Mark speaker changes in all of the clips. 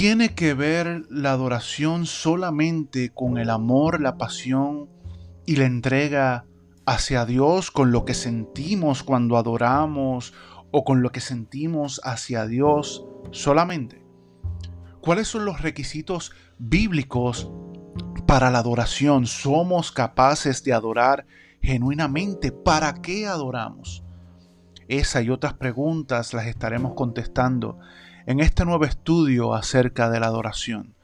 Speaker 1: ¿Tiene que ver la adoración solamente con el amor, la pasión y la entrega hacia Dios, con lo que sentimos cuando adoramos o con lo que sentimos hacia Dios solamente? ¿Cuáles son los requisitos bíblicos para la adoración? ¿Somos capaces de adorar genuinamente? ¿Para qué adoramos? Esa y otras preguntas las estaremos contestando en este nuevo estudio acerca de la adoración.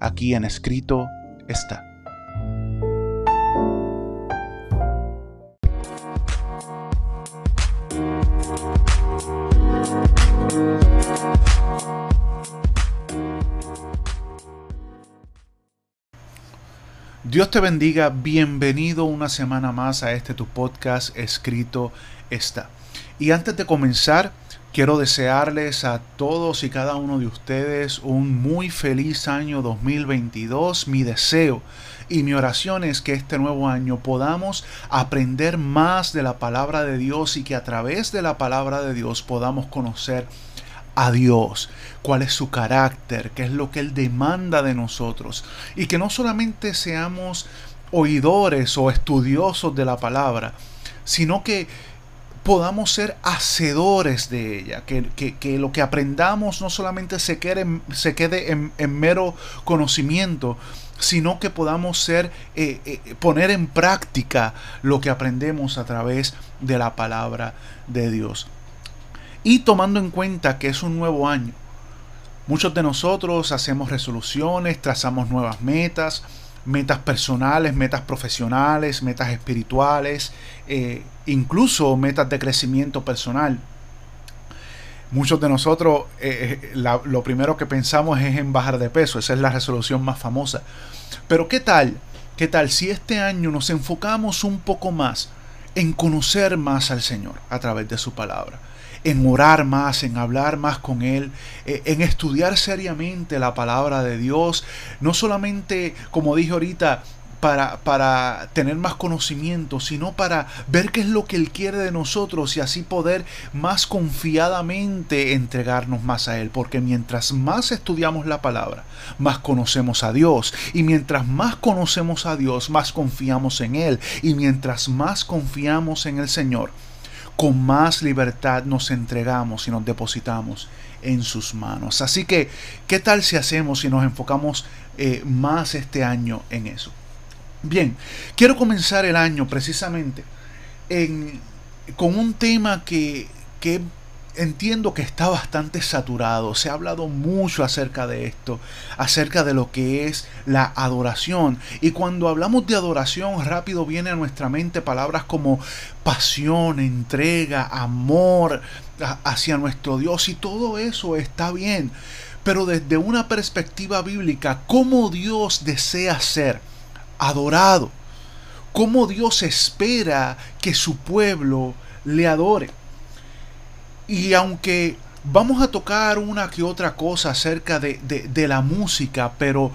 Speaker 1: Aquí en escrito está. Dios te bendiga, bienvenido una semana más a este tu podcast escrito está. Y antes de comenzar, quiero desearles a todos y cada uno de ustedes un muy feliz año 2022. Mi deseo y mi oración es que este nuevo año podamos aprender más de la palabra de Dios y que a través de la palabra de Dios podamos conocer a Dios, cuál es su carácter, qué es lo que Él demanda de nosotros. Y que no solamente seamos oidores o estudiosos de la palabra, sino que podamos ser hacedores de ella, que, lo que aprendamos no solamente se quede, se quede en, mero conocimiento, sino que podamos ser, eh, eh, poner en práctica lo que aprendemos a través de la palabra de Dios. Y tomando en cuenta que es un nuevo año, muchos de nosotros hacemos resoluciones, trazamos nuevas metas, metas personales, metas profesionales, metas espirituales, eh, incluso metas de crecimiento personal. Muchos de nosotros eh, eh, lo primero que pensamos es en bajar de peso, esa es la resolución más famosa. Pero ¿qué tal? ¿Qué tal si este año nos enfocamos un poco más en conocer más al Señor a través de su palabra? en orar más, en hablar más con Él, eh, en estudiar seriamente la palabra de Dios, no solamente, como dije ahorita, para, para, tener más conocimiento, sino para ver qué es lo que Él quiere de nosotros y así poder más confiadamente entregarnos más a Él. Porque mientras más estudiamos la palabra, más conocemos a Dios. Y mientras más conocemos a Dios, más confiamos en Él. Y mientras más confiamos en el Señor, con más libertad nos entregamos y nos depositamos en sus manos. Así que, ¿qué tal si hacemos y nos enfocamos eh, más este año en eso? Bien, quiero comenzar el año precisamente con un tema que, que entiendo que está bastante saturado. Se ha hablado mucho acerca de esto, acerca de lo que es la adoración. Y cuando hablamos de adoración, rápido viene a nuestra mente palabras como pasión, entrega, amor hacia nuestro Dios. Y todo eso está bien. Pero desde una perspectiva bíblica, ¿cómo Dios desea ser adorado? ¿Cómo Dios espera que su pueblo le adore? Y aunque vamos a tocar una que otra cosa acerca de, la música, pero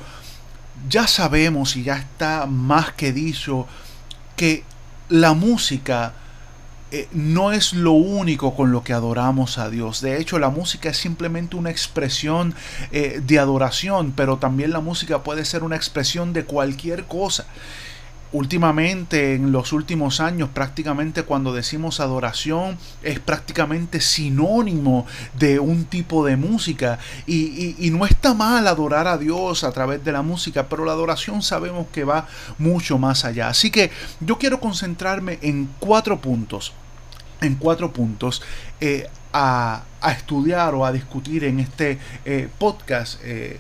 Speaker 1: ya sabemos y ya está más que dicho que la música eh, no es lo único con lo que adoramos a Dios. De hecho, la música es simplemente una expresión eh, de adoración, pero también la música puede ser una expresión de cualquier cosa últimamente, en los últimos años, prácticamente cuando decimos adoración es prácticamente sinónimo de un tipo de música. Y, no está mal adorar a Dios a través de la música, pero la adoración sabemos que va mucho más allá. Así que yo quiero concentrarme en cuatro puntos. En cuatro puntos. Eh, a, estudiar o a discutir en este eh, podcast. Eh,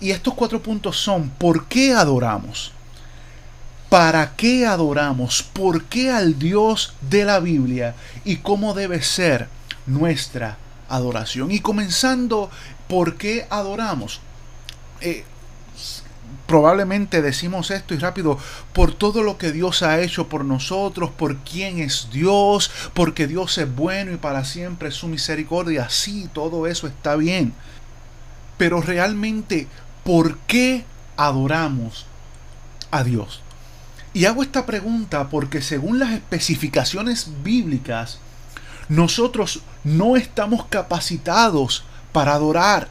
Speaker 1: y estos cuatro puntos son, ¿por qué adoramos? ¿Para qué adoramos? ¿Por qué al Dios de la Biblia? ¿Y cómo debe ser nuestra adoración? Y comenzando, ¿por qué adoramos? Eh, probablemente decimos esto y rápido, por todo lo que Dios ha hecho por nosotros, por quién es Dios, porque Dios es bueno y para siempre su misericordia. Sí, todo eso está bien. Pero realmente, ¿por qué adoramos a Dios? Y hago esta pregunta porque según las especificaciones bíblicas, nosotros no estamos capacitados para adorar.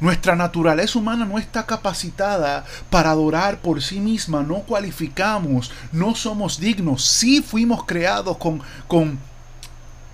Speaker 1: Nuestra naturaleza humana no está capacitada para adorar por sí misma, no cualificamos, no somos dignos. Sí fuimos creados con, con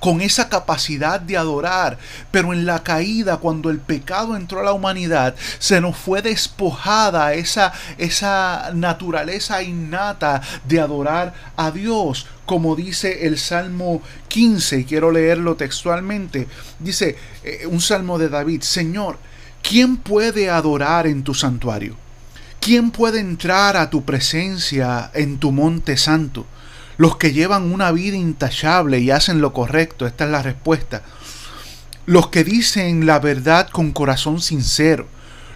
Speaker 1: con esa capacidad de adorar, pero en la caída, cuando el pecado entró a la humanidad, se nos fue despojada esa, esa naturaleza innata de adorar a Dios, como dice el Salmo 15, y quiero leerlo textualmente, dice eh, un salmo de David, Señor, ¿quién puede adorar en tu santuario? ¿Quién puede entrar a tu presencia en tu monte santo? Los que llevan una vida intachable y hacen lo correcto, esta es la respuesta. Los que dicen la verdad con corazón sincero,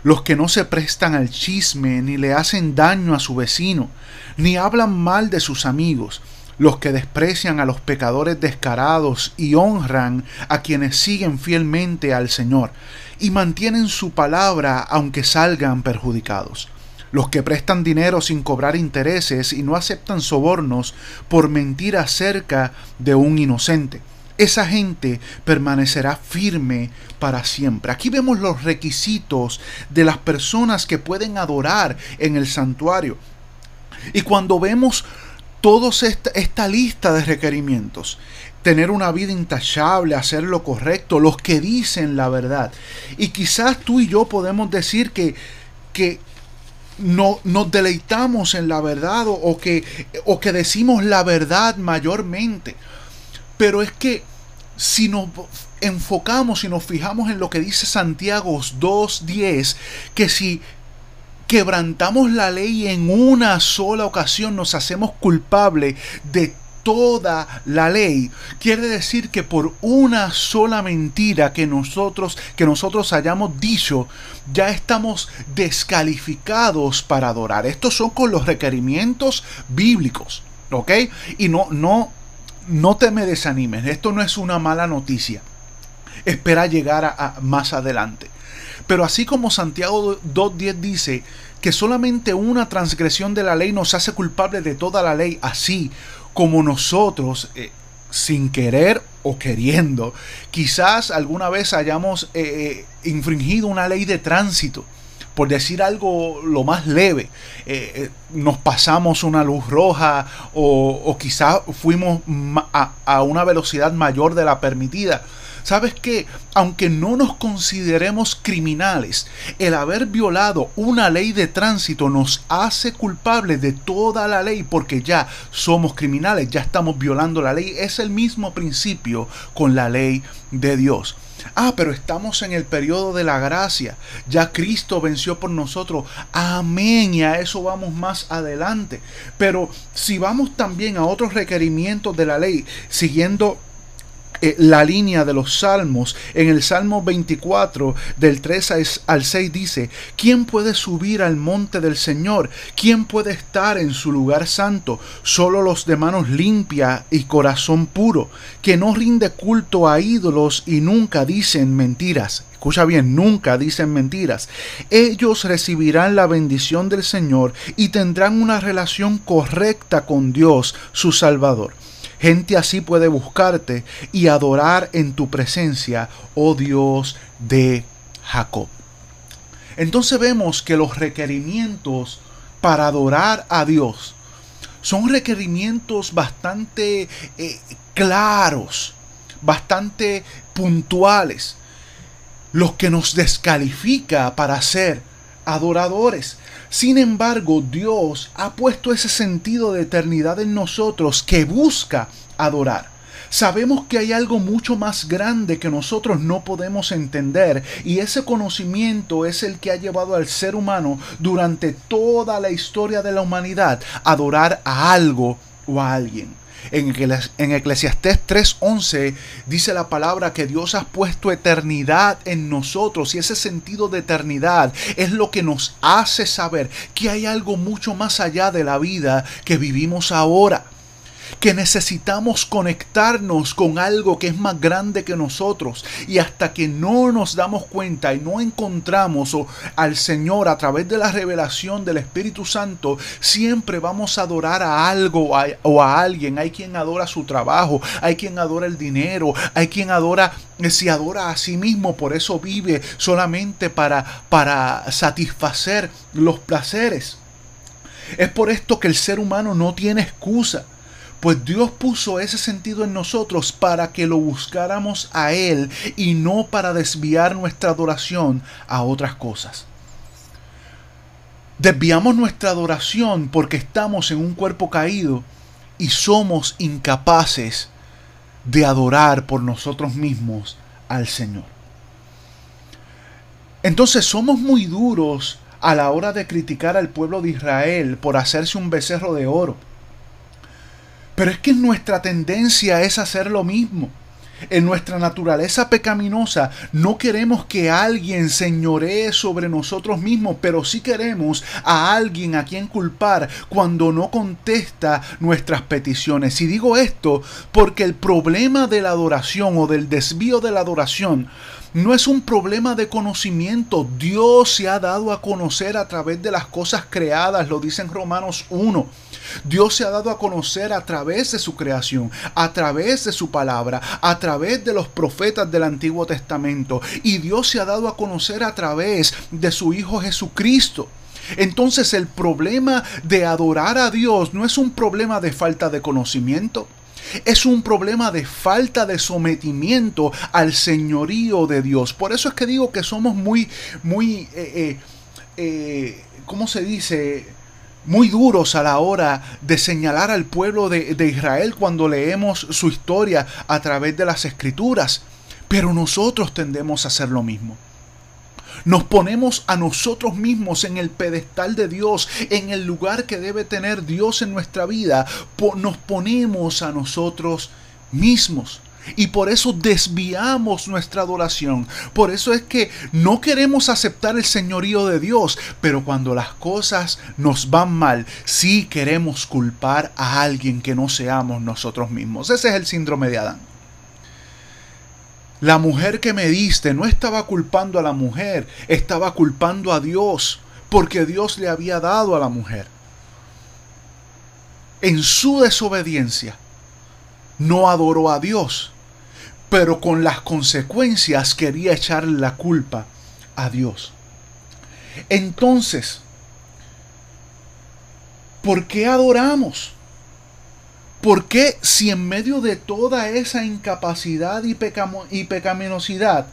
Speaker 1: los que no se prestan al chisme ni le hacen daño a su vecino, ni hablan mal de sus amigos, los que desprecian a los pecadores descarados y honran a quienes siguen fielmente al Señor, y mantienen su palabra aunque salgan perjudicados los que prestan dinero sin cobrar intereses y no aceptan sobornos por mentir acerca de un inocente. Esa gente permanecerá firme para siempre. Aquí vemos los requisitos de las personas que pueden adorar en el santuario. Y cuando vemos toda esta, esta lista de requerimientos, tener una vida intachable, hacer lo correcto, los que dicen la verdad. Y quizás tú y yo podemos decir que, que no, nos deleitamos en la verdad o, que, o que decimos la verdad mayormente. Pero es que si nos enfocamos y nos fijamos en lo que dice Santiago 2.10, que si quebrantamos la ley en una sola ocasión nos hacemos culpables de toda la ley. Quiere decir que por una sola mentira que nosotros que nosotros hayamos dicho, ya estamos descalificados para adorar. Estos son con los requerimientos bíblicos, ¿ok? Y no no no te me desanimes, esto no es una mala noticia. Espera llegar a, más adelante. Pero así como Santiago 2.10 dice que solamente una transgresión de la ley nos hace culpable de toda la ley, así como nosotros, eh, sin querer o queriendo, quizás alguna vez hayamos eh, eh, infringido una ley de tránsito por decir algo lo más leve, nos pasamos una luz roja o, quizás fuimos a, una velocidad mayor de la permitida. ¿Sabes qué? Aunque no nos consideremos criminales, el haber violado una ley de tránsito nos hace culpables de toda la ley porque ya somos criminales, ya estamos violando la ley. Es el mismo principio con la ley de Dios. Ah, pero estamos en el periodo de la gracia. Ya Cristo venció por nosotros. Amén. Y a eso vamos más adelante. Pero si vamos también a otros requerimientos de la ley, siguiendo eh, la línea de los salmos. En el Salmo 24, del 3 al 6 dice, ¿quién puede subir al monte del Señor? ¿quién puede estar en su lugar santo? Solo los de manos limpia y corazón puro, que no rinde culto a ídolos y nunca dicen mentiras. Escucha bien, nunca dicen mentiras. Ellos recibirán la bendición del Señor y tendrán una relación correcta con Dios, su Salvador. Gente así puede buscarte y adorar en tu presencia, oh Dios de Jacob. Entonces vemos que los requerimientos para adorar a Dios son requerimientos bastante eh, claros, bastante puntuales, los que nos descalifica para ser adoradores. Sin embargo, Dios ha puesto ese sentido de eternidad en nosotros que busca adorar. Sabemos que hay algo mucho más grande que nosotros no podemos entender y ese conocimiento es el que ha llevado al ser humano durante toda la historia de la humanidad a adorar a algo o a alguien. En, en Eclesiastés 3:11 dice la palabra que Dios ha puesto eternidad en nosotros y ese sentido de eternidad es lo que nos hace saber que hay algo mucho más allá de la vida que vivimos ahora que necesitamos conectarnos con algo que es más grande que nosotros y hasta que no nos damos cuenta y no encontramos al Señor a través de la revelación del Espíritu Santo, siempre vamos a adorar a algo o a alguien. Hay quien adora su trabajo, hay quien adora el dinero, hay quien adora eh, se adora a sí mismo, por eso vive solamente para, para satisfacer los placeres. Es por esto que el ser humano no tiene excusa. Pues Dios puso ese sentido en nosotros para que lo buscáramos a Él y no para desviar nuestra adoración a otras cosas. Desviamos nuestra adoración porque estamos en un cuerpo caído y somos incapaces de adorar por nosotros mismos al Señor. Entonces somos muy duros a la hora de criticar al pueblo de Israel por hacerse un becerro de oro. Pero es que nuestra tendencia es hacer lo mismo. En nuestra naturaleza pecaminosa no queremos que alguien señoree sobre nosotros mismos, pero sí queremos a alguien a quien culpar cuando no contesta nuestras peticiones. Y digo esto porque el problema de la adoración o del desvío de la adoración no es un problema de conocimiento. Dios se ha dado a conocer a través de las cosas creadas, lo dice en Romanos 1. Dios se ha dado a conocer a través de su creación, a través de su palabra, a través de los profetas del Antiguo Testamento. Y Dios se ha dado a conocer a través de su Hijo Jesucristo. Entonces el problema de adorar a Dios no es un problema de falta de conocimiento. Es un problema de falta de sometimiento al señorío de Dios. Por eso es que digo que somos muy, muy, eh, eh, eh, ¿cómo se dice? Muy duros a la hora de señalar al pueblo de, de Israel cuando leemos su historia a través de las escrituras. Pero nosotros tendemos a hacer lo mismo. Nos ponemos a nosotros mismos en el pedestal de Dios, en el lugar que debe tener Dios en nuestra vida. Nos ponemos a nosotros mismos. Y por eso desviamos nuestra adoración. Por eso es que no queremos aceptar el señorío de Dios. Pero cuando las cosas nos van mal, sí queremos culpar a alguien que no seamos nosotros mismos. Ese es el síndrome de Adán. La mujer que me diste no estaba culpando a la mujer, estaba culpando a Dios, porque Dios le había dado a la mujer. En su desobediencia, no adoró a Dios, pero con las consecuencias quería echarle la culpa a Dios. Entonces, ¿por qué adoramos? ¿Por qué si en medio de toda esa incapacidad y, y pecaminosidad,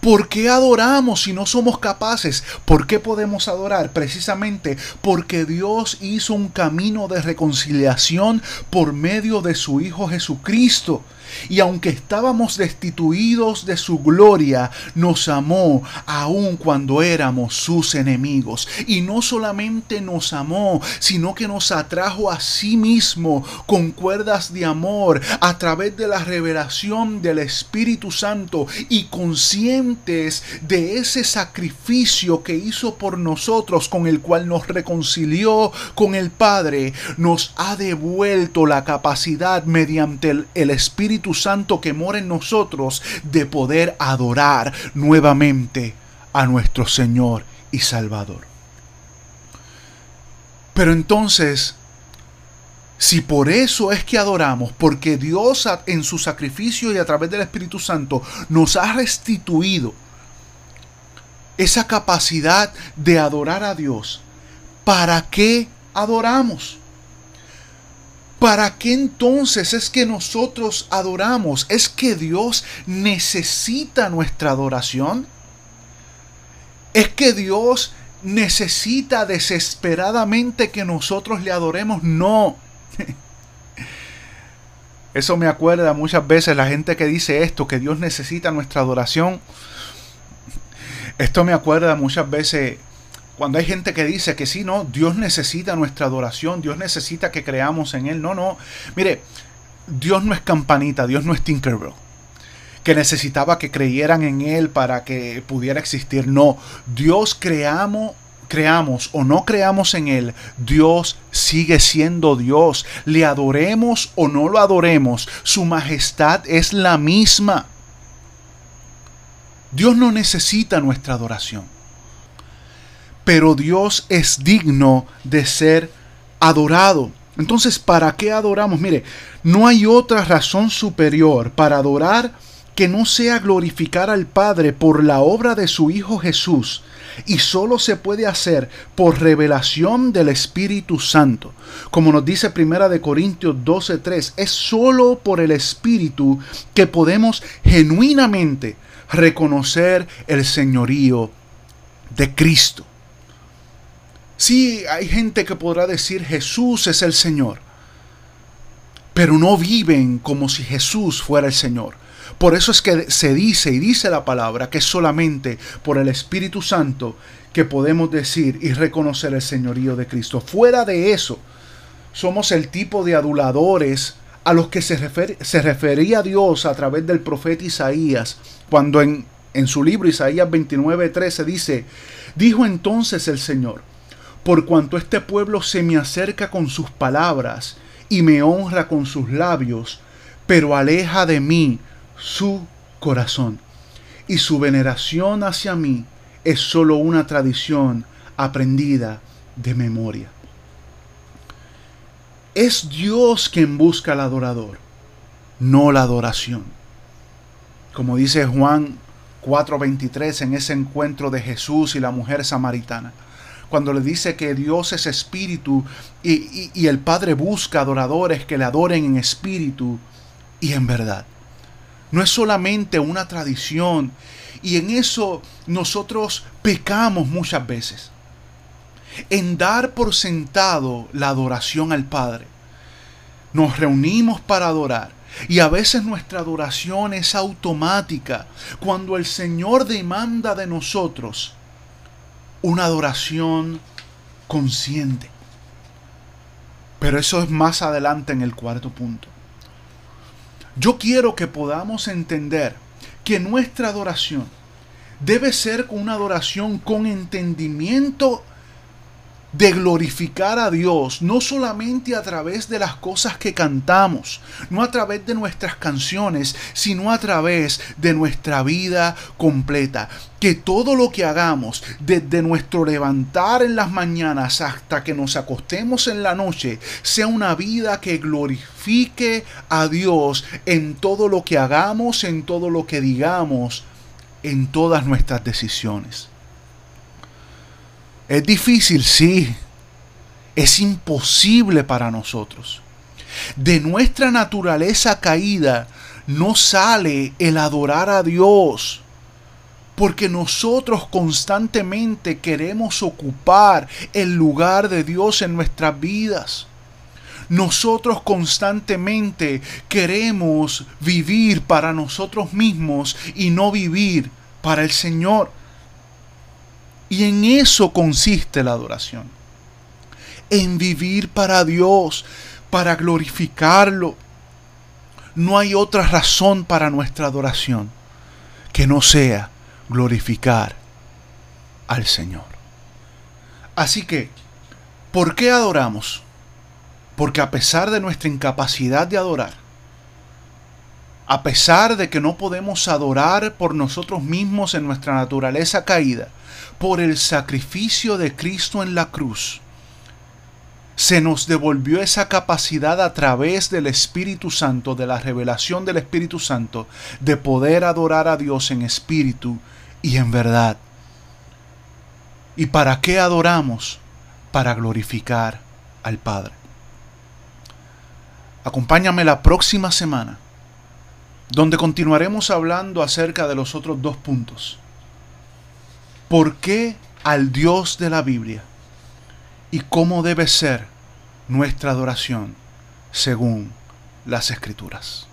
Speaker 1: ¿Por qué adoramos si no somos capaces? ¿Por qué podemos adorar? Precisamente porque Dios hizo un camino de reconciliación por medio de su Hijo Jesucristo. Y aunque estábamos destituidos de su gloria, nos amó aun cuando éramos sus enemigos. Y no solamente nos amó, sino que nos atrajo a sí mismo con cuerdas de amor a través de la revelación del Espíritu Santo y conscientes de ese sacrificio que hizo por nosotros con el cual nos reconcilió con el Padre, nos ha devuelto la capacidad mediante el, el Espíritu Santo que mora en nosotros de poder adorar nuevamente a nuestro Señor y Salvador. Pero entonces, si por eso es que adoramos, porque Dios en su sacrificio y a través del Espíritu Santo nos ha restituido esa capacidad de adorar a Dios, ¿para qué adoramos? ¿Para qué entonces es que nosotros adoramos? ¿Es que Dios necesita nuestra adoración? ¿Es que Dios necesita desesperadamente que nosotros le adoremos? No. Eso me acuerda muchas veces la gente que dice esto, que Dios necesita nuestra adoración. Esto me acuerda muchas veces cuando hay gente que dice que sí, no, Dios necesita nuestra adoración, Dios necesita que creamos en Él. No, no. Mire, Dios no es campanita, Dios no es Tinkerbell. Que necesitaba que creyeran en Él para que pudiera existir. No, Dios creamos, creamos o no creamos en Él, Dios sigue siendo Dios. Le adoremos o no lo adoremos, su majestad es la misma. Dios no necesita nuestra adoración. Pero Dios es digno de ser adorado. Entonces, ¿para qué adoramos? Mire, no hay otra razón superior para adorar que no sea glorificar al Padre por la obra de su Hijo Jesús y solo se puede hacer por revelación del Espíritu Santo. Como nos dice Primera de Corintios 12:3, es solo por el Espíritu que podemos genuinamente reconocer el señorío de Cristo. Sí, hay gente que podrá decir Jesús es el Señor, pero no viven como si Jesús fuera el Señor. Por eso es que se dice y dice la palabra que es solamente por el Espíritu Santo que podemos decir y reconocer el señorío de Cristo. Fuera de eso, somos el tipo de aduladores a los que se, se refería Dios a través del profeta Isaías, cuando en, en su libro Isaías 29:13 dice, dijo entonces el Señor, por cuanto este pueblo se me acerca con sus palabras y me honra con sus labios, pero aleja de mí su corazón. Y su veneración hacia mí es solo una tradición aprendida de memoria. Es Dios quien busca al adorador, no la adoración. Como dice Juan 4:23 en ese encuentro de Jesús y la mujer samaritana, cuando le dice que Dios es espíritu y, y el Padre busca adoradores que le adoren en espíritu y en verdad. No es solamente una tradición. Y en eso nosotros pecamos muchas veces. En dar por sentado la adoración al Padre. Nos reunimos para adorar. Y a veces nuestra adoración es automática cuando el Señor demanda de nosotros una adoración consciente. Pero eso es más adelante en el cuarto punto. Yo quiero que podamos entender que nuestra adoración debe ser una adoración con entendimiento de glorificar a Dios, no solamente a través de las cosas que cantamos, no a través de nuestras canciones, sino a través de nuestra vida completa. Que todo lo que hagamos, desde nuestro levantar en las mañanas hasta que nos acostemos en la noche, sea una vida que glorifique a Dios en todo lo que hagamos, en todo lo que digamos, en todas nuestras decisiones. Es difícil, sí. Es imposible para nosotros. De nuestra naturaleza caída no sale el adorar a Dios. Porque nosotros constantemente queremos ocupar el lugar de Dios en nuestras vidas. Nosotros constantemente queremos vivir para nosotros mismos y no vivir para el Señor. Y en eso consiste la adoración. En vivir para Dios, para glorificarlo. No hay otra razón para nuestra adoración que no sea glorificar al Señor. Así que, ¿por qué adoramos? Porque a pesar de nuestra incapacidad de adorar, a pesar de que no podemos adorar por nosotros mismos en nuestra naturaleza caída, por el sacrificio de Cristo en la cruz, se nos devolvió esa capacidad a través del Espíritu Santo, de la revelación del Espíritu Santo, de poder adorar a Dios en espíritu y en verdad. ¿Y para qué adoramos? Para glorificar al Padre. Acompáñame la próxima semana, donde continuaremos hablando acerca de los otros dos puntos ¿Por qué al Dios de la Biblia? ¿Y cómo debe ser nuestra adoración según las Escrituras?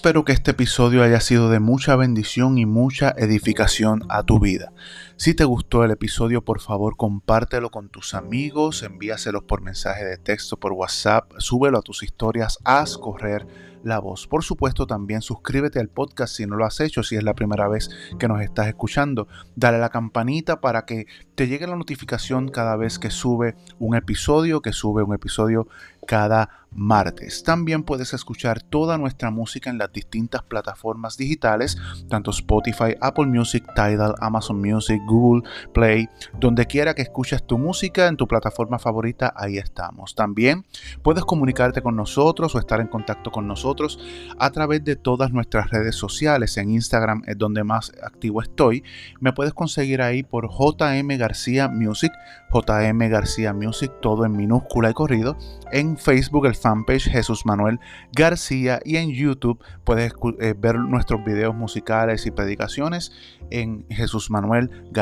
Speaker 1: Espero que este episodio haya sido de mucha bendición y mucha edificación a tu vida. Si te gustó el episodio, por favor compártelo con tus amigos, envíaselos por mensaje de texto, por WhatsApp, súbelo a tus historias, haz correr la voz. Por supuesto, también suscríbete al podcast si no lo has hecho, si es la primera vez que nos estás escuchando. Dale a la campanita para que te llegue la notificación cada vez que sube un episodio, que sube un episodio cada martes. También puedes escuchar toda nuestra música en las distintas plataformas digitales, tanto Spotify, Apple Music, Tidal, Amazon Music, Google Play, donde quiera que escuches tu música en tu plataforma favorita, ahí estamos. También puedes comunicarte con nosotros o estar en contacto con nosotros a través de todas nuestras redes sociales. En Instagram es donde más activo estoy. Me puedes conseguir ahí por JM García Music, JM García Music, todo en minúscula y corrido. En Facebook el fanpage Jesús Manuel García y en YouTube puedes eh, ver nuestros videos musicales y predicaciones en Jesús Manuel García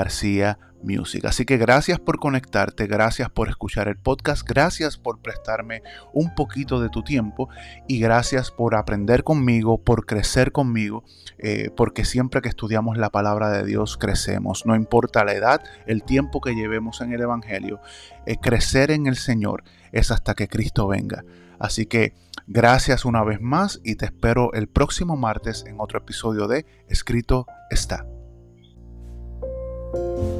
Speaker 1: Music. Así que gracias por conectarte, gracias por escuchar el podcast, gracias por prestarme un poquito de tu tiempo y gracias por aprender conmigo, por crecer conmigo, eh, porque siempre que estudiamos la palabra de Dios crecemos, no importa la edad, el tiempo que llevemos en el Evangelio, eh, crecer en el Señor es hasta que Cristo venga. Así que gracias una vez más y te espero el próximo martes en otro episodio de Escrito está. thank you